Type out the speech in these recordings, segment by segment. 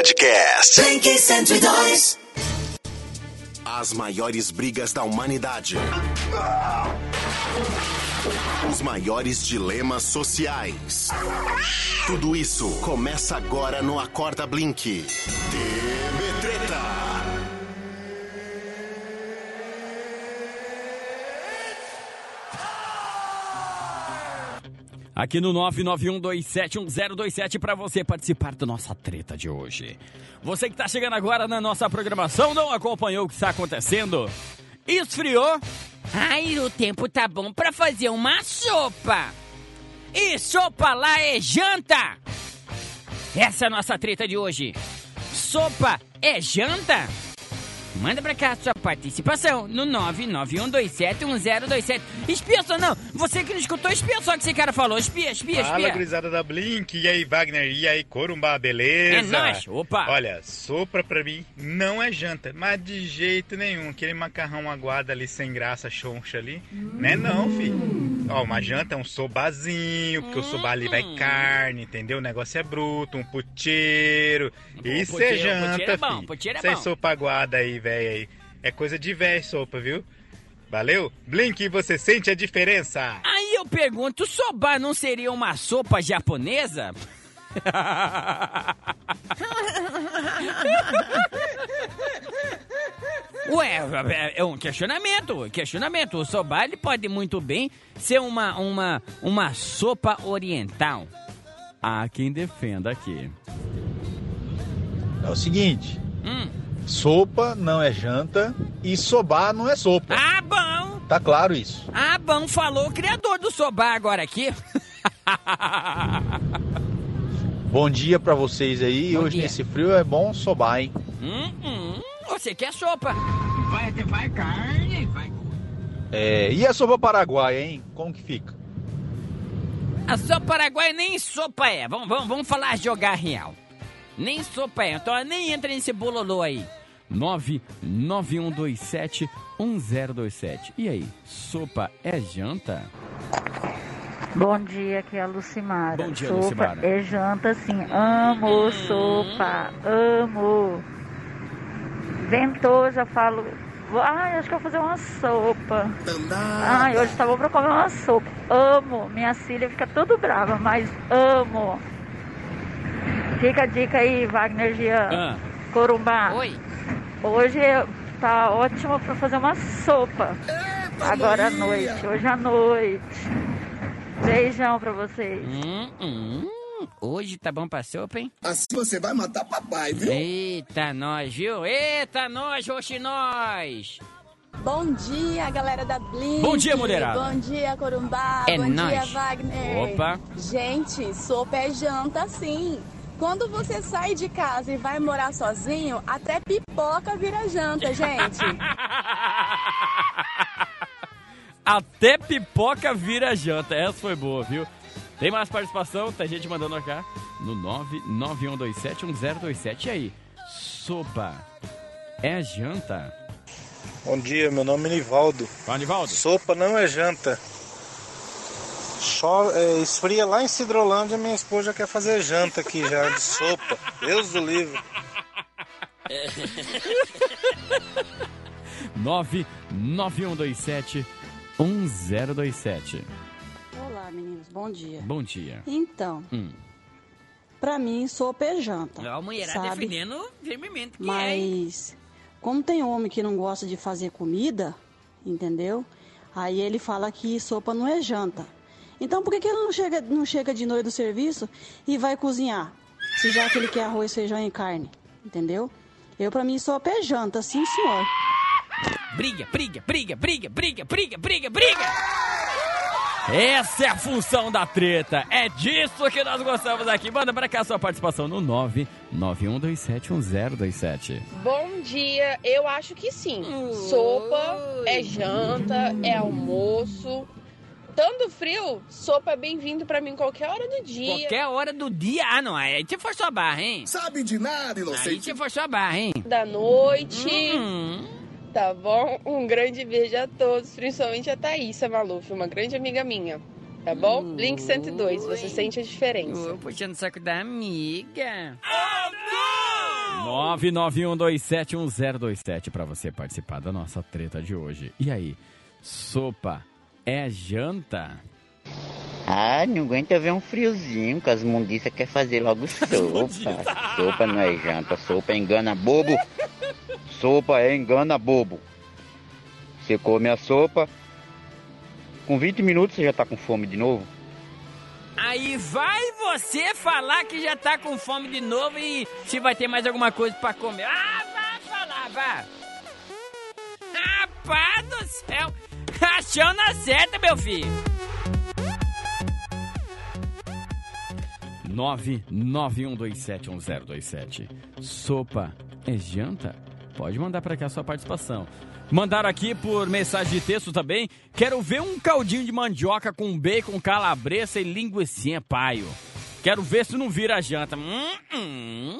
Podcast. Blink 102. As maiores brigas da humanidade. Os maiores dilemas sociais. Tudo isso começa agora no Acorda Blink. Aqui no 991271027 para você participar da nossa treta de hoje. Você que está chegando agora na nossa programação não acompanhou o que está acontecendo? Esfriou? Ai, o tempo tá bom pra fazer uma sopa. E sopa lá é janta! Essa é a nossa treta de hoje. Sopa é janta? Manda pra cá a sua participação no 991271027. Espia só não, você que não escutou, espia só o que esse cara falou. Espia, espia, Fala, espia. gurizada da Blink. E aí, Wagner? E aí, Corumbá, beleza? É nóis, opa. Olha, sopa pra mim não é janta, mas de jeito nenhum. Aquele macarrão aguado ali, sem graça, choncha ali, né não, filho? Ó, uma janta é um sobazinho, porque o soba ali vai carne, entendeu? O negócio é bruto, um puteiro. Isso é janta, puteiro é bom, filho. puteiro é bom. sopa aguada aí, velho, aí. É coisa de velho sopa, viu? Valeu? Blink, você sente a diferença? Aí eu pergunto, soba não seria uma sopa japonesa? Ué, é um questionamento, questionamento. O soba ele pode muito bem ser uma, uma, uma sopa oriental. Há quem defenda aqui. É o seguinte, Hum. Sopa não é janta e sobar não é sopa. Ah, bom! Tá claro isso. Ah, bom, falou o criador do soba agora aqui. Bom dia pra vocês aí. Bom Hoje dia. nesse frio é bom sobar, hein? hum, hum, você quer sopa? Vai, vai carne, vai. É, e a sopa paraguaia, hein? Como que fica? A sopa paraguaia nem sopa é. Vamos, vamos, vamos falar jogar real. Nem sopa é. Então nem entra nesse bololô aí. 991271027. E aí, sopa é janta? Bom dia, aqui é a Lucimara. Bom dia, sopa Lucimara. é janta, sim. Amo sopa, amo. Ventou, já falo. Ai, acho que eu vou fazer uma sopa. Ai, hoje tá bom pra comer uma sopa. Amo. Minha filha fica tudo brava, mas amo. Fica a dica aí, Wagner Jean. Ah. Corumbá. Oi. Hoje tá ótimo pra fazer uma sopa. Agora à noite, hoje à noite. Beijão pra vocês. Hum, hum. Hoje tá bom pra sopa, hein? Assim você vai matar papai, viu? Eita, nós, viu? Eita, nós, oxe, nós! Bom dia, galera da Blink. Bom dia, mulherada. Bom dia, Corumbá. É Bom dia, Wagner. Opa. Gente, sopa é janta, sim. Quando você sai de casa e vai morar sozinho, até pipoca vira janta, gente. Até pipoca vira janta. Essa foi boa, viu? Tem mais participação? Tem gente mandando cá no 991271027. E aí, sopa é janta? Bom dia, meu nome é Nivaldo. Fala, Nivaldo. Sopa não é janta. Cho- é, esfria lá em Cidrolândia, minha esposa quer fazer janta aqui já de sopa. Deus do livro. 991271027. Olá, meninos. Bom dia. Bom dia. Então, Hum. pra mim, sopa é janta. A mulherada sabe? defendendo firmemente que é. Mas, como tem homem que não gosta de fazer comida, entendeu? Aí ele fala que sopa não é janta. Então por que, que ele não chega, não chega de noite do serviço e vai cozinhar? Se já que ele quer arroz, feijão e carne, entendeu? Eu, pra mim, sopa é janta, sim, senhor. Briga, briga, briga, briga, briga, briga, briga, briga! Essa é a função da treta. É disso que nós gostamos aqui. Manda pra cá sua participação no 991271027. Bom dia, eu acho que sim. Sopa é janta, é almoço. Estando frio, sopa é bem-vindo pra mim qualquer hora do dia. Qualquer hora do dia. Ah, não. Aí você forçou a barra, hein? Sabe de nada, Aí inocente. você forçou a barra, hein? Da noite. Hum. Tá bom? Um grande beijo a todos, principalmente a Thaísa Maluf, uma grande amiga minha. Tá bom? Link 102, você sente a diferença. Ô, puxando o saco da amiga. 991271027 para você participar da nossa treta de hoje. E aí, sopa é janta? Ah, não aguenta ver um friozinho, que as mundiças quer fazer logo sopa. sopa não é janta, sopa engana bobo. Sopa é engana bobo. Você come a sopa, com 20 minutos você já tá com fome de novo. Aí vai você falar que já tá com fome de novo e se vai ter mais alguma coisa pra comer. Ah, vai falar, vai. Rapaz do céu. Achou na certa, meu filho. 991271027. Sopa é janta? Pode mandar para cá a sua participação. Mandaram aqui por mensagem de texto também. Quero ver um caldinho de mandioca com bacon, calabresa e linguiça paio. Quero ver se não vira janta. Hum, hum.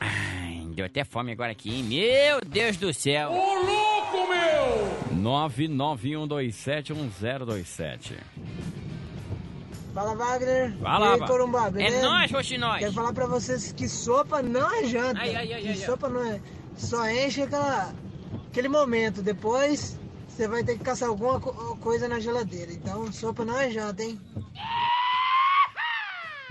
Ai, deu até fome agora aqui, hein? Meu Deus do céu. Ô, louco, meu! 991271027. Fala, Wagner. Fala, e aí, Wagner. Corumbá, É nóis, Roxinóis. Quero falar pra vocês que sopa não é janta. Ai, ai, ai, que ai, ai. sopa não é... Só enche aquela... aquele momento. Depois, você vai ter que caçar alguma co- coisa na geladeira. Então, sopa não é janta, hein?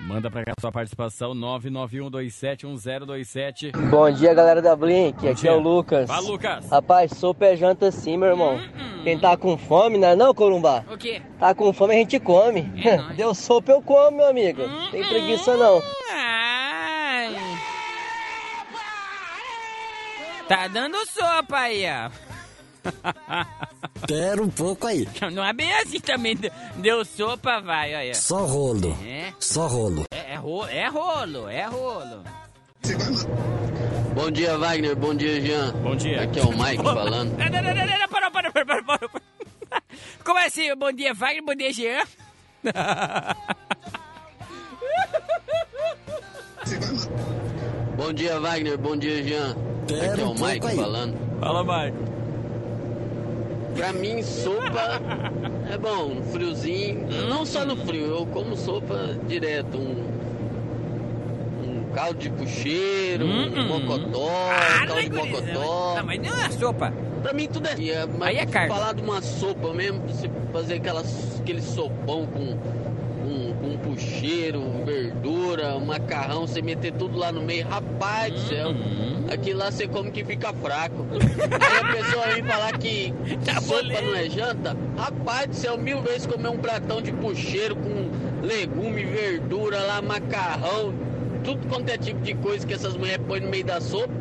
Manda pra cá a sua participação. 991271027. Bom dia, galera da Blink. Bom Aqui dia. é o Lucas. Fala, Lucas. Rapaz, sopa é janta sim, meu irmão. Quem tá com fome, né? Não, Corumbá? O quê? Tá com fome, a gente come. Deu sopa, eu como, meu amigo. Tem preguiça não. Ai. Tá dando sopa aí, ó. Quero um pouco aí. Não é bem assim também. Deu- sopa, vai, olha. Só rolo. É? Só rolo. É, é, rolo, é rolo, é rolo. Bom dia, Wagner. Bom dia, Jean. Bom dia. Aqui é o Mike falando. Não, não, não, não, não, parou, parou, parou, parou, parou. Como é assim? Bom dia, Wagner, bom dia, Jean. Bom dia, Wagner. Bom dia, Jean. Aqui é o Mike falando. Fala, Mike. Pra mim, sopa é bom, um friozinho. Não só no frio, eu como sopa direto. Um, um caldo de pucheiro, um mocotó, caldo de mocotó. Não, mas não é sopa. Pra mim tudo é. E é mas Aí é carne. Falar de uma sopa mesmo, pra você fazer aquelas, aquele sopão com, com, com pucheiro, verdura, macarrão, você meter tudo lá no meio, rapaz do céu. Uhum. Aquilo lá você come que fica fraco. Aí a pessoa vem falar que Tá sopa não é janta, rapaz do céu, mil vezes comer um pratão de pucheiro com legume, verdura lá, macarrão, tudo quanto é tipo de coisa que essas mulheres põem no meio da sopa.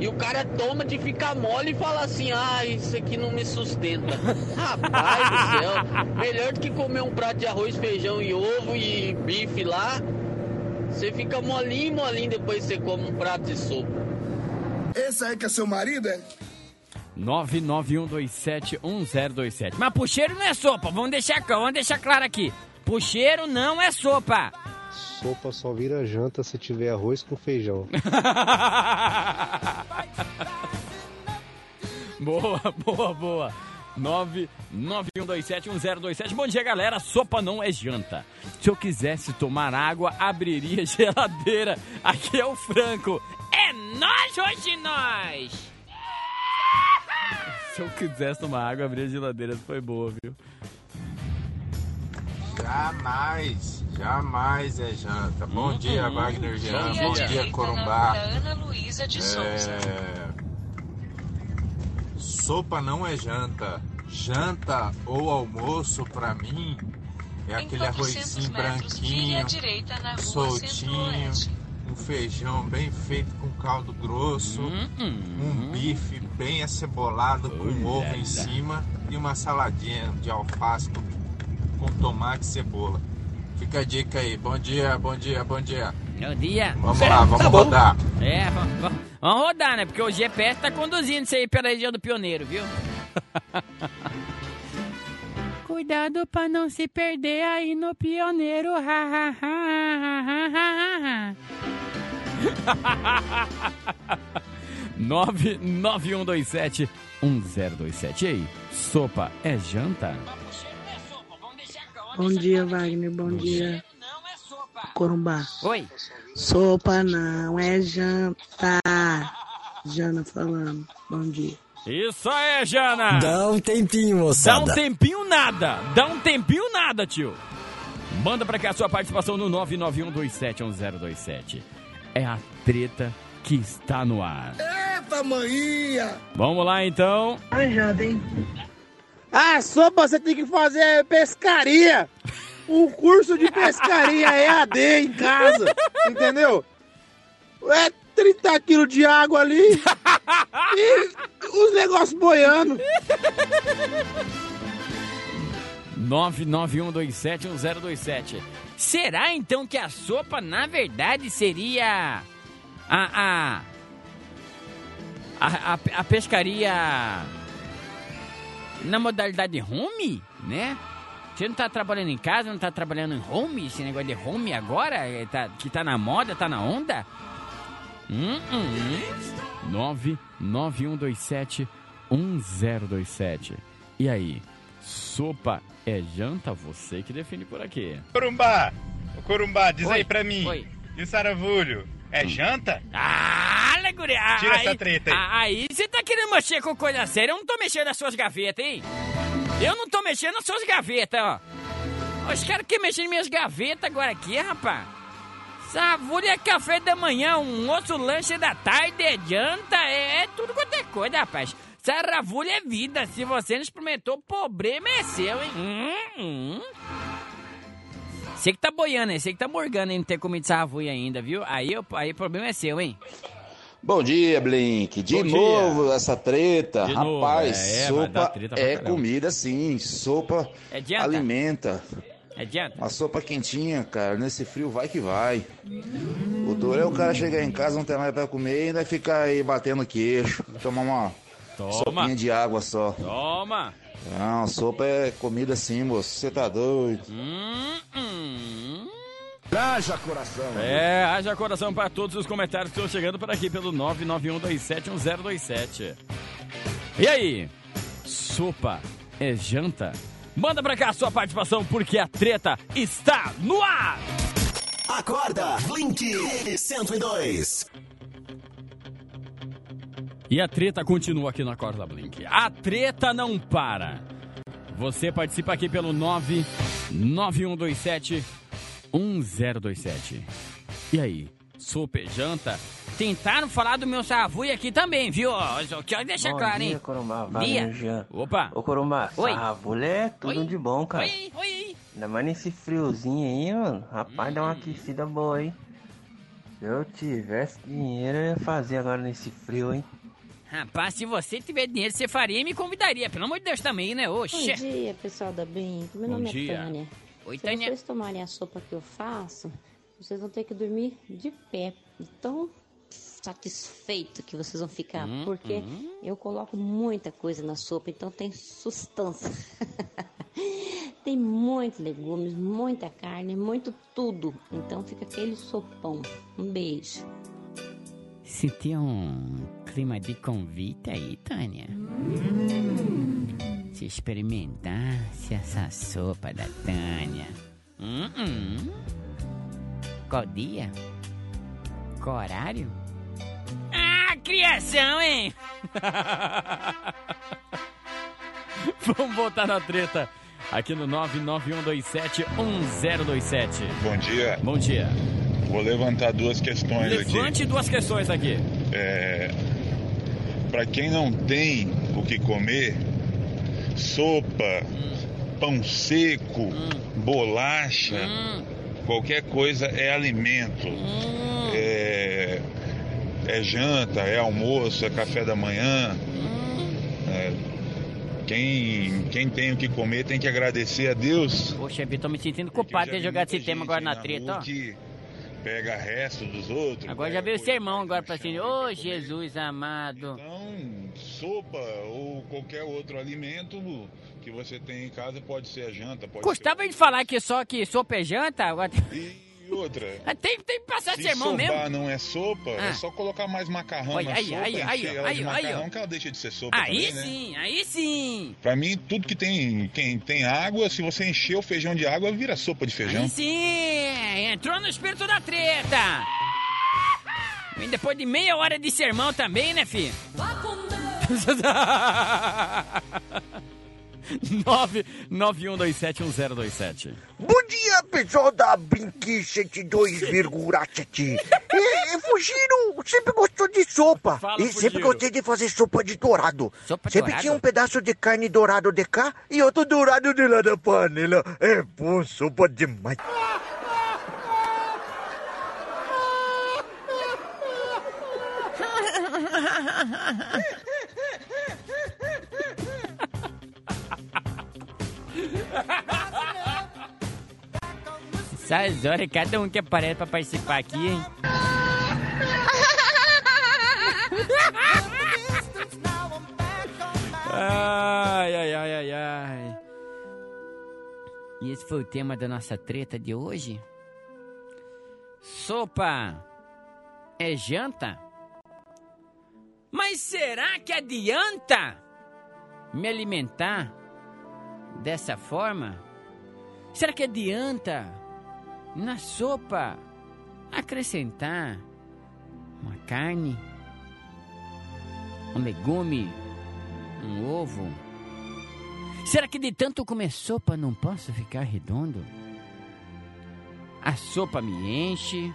E o cara toma de ficar mole e fala assim: ah, isso aqui não me sustenta. Rapaz do céu, melhor do que comer um prato de arroz, feijão e ovo e bife lá. Você fica molinho, molinho depois você come um prato de sopa. Esse aí que é seu marido, é? 991271027. Mas puxeiro não é sopa, vamos deixar, vamos deixar claro aqui. Puxeiro não é sopa. Sopa só vira janta se tiver arroz com feijão. boa, boa, boa. 991271027. Bom dia, galera. Sopa não é janta. Se eu quisesse tomar água, abriria geladeira. Aqui é o Franco. É nós, hoje nós. Se eu quisesse tomar água, abria a geladeira. Foi boa, viu? Jamais, jamais é janta. Bom Uhum. dia, Wagner Jean. Bom Bom dia. dia, Corumbá. Ana Luísa de Souza. É... Sopa não é janta. Janta ou almoço, pra mim, é Em aquele 400 arrozinho metros, vire à branquinho, direita na rua soltinho, Centro-Oeste. Feijão bem feito com caldo grosso, um bife bem acebolado com ovo em cima e uma saladinha de alface com, com tomate e cebola. Fica a dica aí. Bom dia, bom dia, bom dia. Bom dia. Vamos lá, vamos Tá rodar. É, vamos, vamos- vamos rodar, né? Porque o GPS tá conduzindo isso aí pela região do Pioneiro, viu? Cuidado pra não se perder aí no Pioneiro. Ha, ha, ha, ha, ha, ha, ha. 991271027. E aí, sopa é janta? Bom dia, Wagner. Bom dia. Corumbá. Oi. Sopa não é janta. Jana falando. Bom dia. Isso aí, Jana! Dá um tempinho, Dá moçada. um tempinho nada! Dá um tempinho nada, tio! Manda pra cá a sua participação no 991271027. É a treta que está no ar. Eita, maninha! Vamos lá, então. É janta, hein? Ah, sopa, você tem que fazer pescaria. Um curso de pescaria EAD em casa, entendeu? É 30 quilos de água ali e os negócios boiando. 991271027. Será então que a sopa, na verdade, seria a. a. a, a, pescaria na modalidade home, né? Você não tá trabalhando em casa, não tá trabalhando em home, esse negócio de home agora, é, tá- que tá na moda, tá na onda? Hum, hum. 991271027. E aí? Sopa é janta? Você que define por aqui. Corumbá, ô Corumbá, diz Oi, aí pra mim. oi. E o saravulho? É janta? Ah, alegoria! Tira essa treta aí. ah, Aí você tá querendo mexer com coisa séria. Eu não tô mexendo nas suas gavetas, hein? Eu não tô mexendo nas suas gavetas, ó. Os caras querem mexer nas minhas gavetas agora aqui, rapaz. Savulha é café da manhã, um osso lanche da tarde, é janta, é, é tudo quanto é coisa, rapaz. Saravulha é vida. Se você não experimentou, o problema é seu, hein? Hum, hum. Você que tá boiando, hein? Você que tá morgando em não ter comido saravulha ainda, viu? Aí, o- aí o problema é seu, hein? Bom dia, Blink. De Bom dia. novo essa treta. De Rapaz, é, sopa é caramba. comida sim. Sopa É janta? alimenta. Adianta? Uma sopa quentinha, cara. Nesse frio vai que vai. O duro é o cara chegar em casa, não ter mais pra comer e ainda ficar aí batendo queixo. Tomar uma Toma. sopinha de água só. Toma! Não, sopa é comida sim, moço. Você tá doido. Hum, hum. Haja coração. É, haja coração para todos os comentários que estão chegando por aqui pelo 991271027. E aí? Sopa é janta? Manda pra cá a sua participação porque a treta está no ar! Acorda, Blink 102. E a treta continua aqui na Corda Blink. A treta não para. Você participa aqui pelo 99127 1027. E aí? Sopa é janta? Tentaram falar do meu savui aqui também, viu? Só quero deixar Bom claro, dia, hein? Corumbá. Jean. Opa. Ô, Corumbá, Oi. sarravulha é tudo de bom, cara. Oi, oi. Ainda mais nesse friozinho aí, mano. Rapaz, dá uma Hum. aquecida boa, hein? Se eu tivesse dinheiro, eu ia fazer agora nesse frio, hein? Rapaz, se você tiver dinheiro, você faria e me convidaria. Pelo amor de Deus também, né? Bom Oxe. dia, pessoal da Bem. Meu Bom nome dia. é Tânia. Oi, Se Tânia. vocês tomarem a sopa que eu faço, vocês vão ter que dormir de pé. De Tão satisfeito que vocês vão ficar. Hum, porque hum. eu coloco muita coisa na sopa, então tem sustância. tem muitos legumes, muita carne, muito tudo. Então fica aquele sopão. Um beijo. Sentiu um clima de convite aí, Tânia? Se experimentasse essa sopa da Tânia. Hum, hum. Qual dia? Qual horário? Ah, criação, hein? Vamos voltar na treta aqui no 991271027. Bom dia. Bom dia. Vou levantar duas questões Levante duas questões aqui. aqui. É, para quem não tem o que comer, sopa, pão seco, bolacha, qualquer coisa é alimento. É, é janta, é almoço, é café da manhã. É, quem, quem tem o que comer tem que agradecer a Deus. Poxa, eu tô me sentindo culpado de jogado esse tema agora na treta, ó. que pega resto dos outros. Agora já veio o sermão agora pra cima. Ô, Jesus amado. Então, sopa ou qualquer outro alimento que você tem em casa pode ser a janta, pode Custava de falar que só que sopa é janta? Agora... ser e outra. Tem, tem que passar Se sermão mesmo. não é sopa, Ah. é só colocar mais macarrão Olha, na aí, sopa, aí, aí, ela aí, de aí, macarrão ó. que ela deixa de ser sopa Aí também, né? sim, aí sim. Pra mim, tudo que tem, quem tem água, se você encher o feijão de água, vira sopa de feijão. Aí sim. É, entrou no espírito da treta. E depois de meia hora de sermão também, né, filho? 991271027. Bom dia, pessoal da Brinque 102,7. E, e Fugiro sempre gostou de sopa. Fala, e sempre gostei de fazer sopa de dourado. Sopa sempre dourado? tinha um pedaço de carne dourado de cá e outro dourado de lá da panela. É bom, sopa demais. Essas horas, cada um que aparece pra participar aqui, hein? Ai, ai, ai, ai, ai. E esse foi o tema da nossa treta de hoje? Sopa é janta? Mas será que adianta me alimentar dessa forma? Será que adianta na sopa acrescentar uma carne, um legume, um ovo? Será que de tanto comer sopa não posso ficar redondo? A sopa me enche,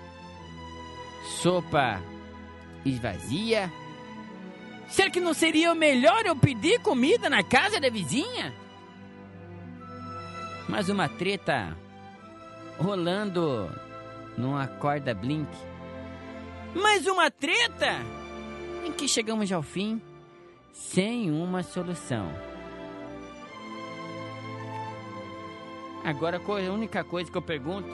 sopa esvazia. Será que não seria melhor eu pedir comida na casa da vizinha? Mais uma treta rolando numa corda blink. Mais uma treta em que chegamos ao fim sem uma solução. Agora a única coisa que eu pergunto: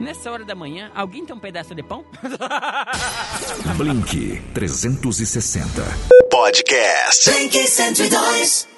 nessa hora da manhã, alguém tem um pedaço de pão? Blink 360. Podcast. Blink 102.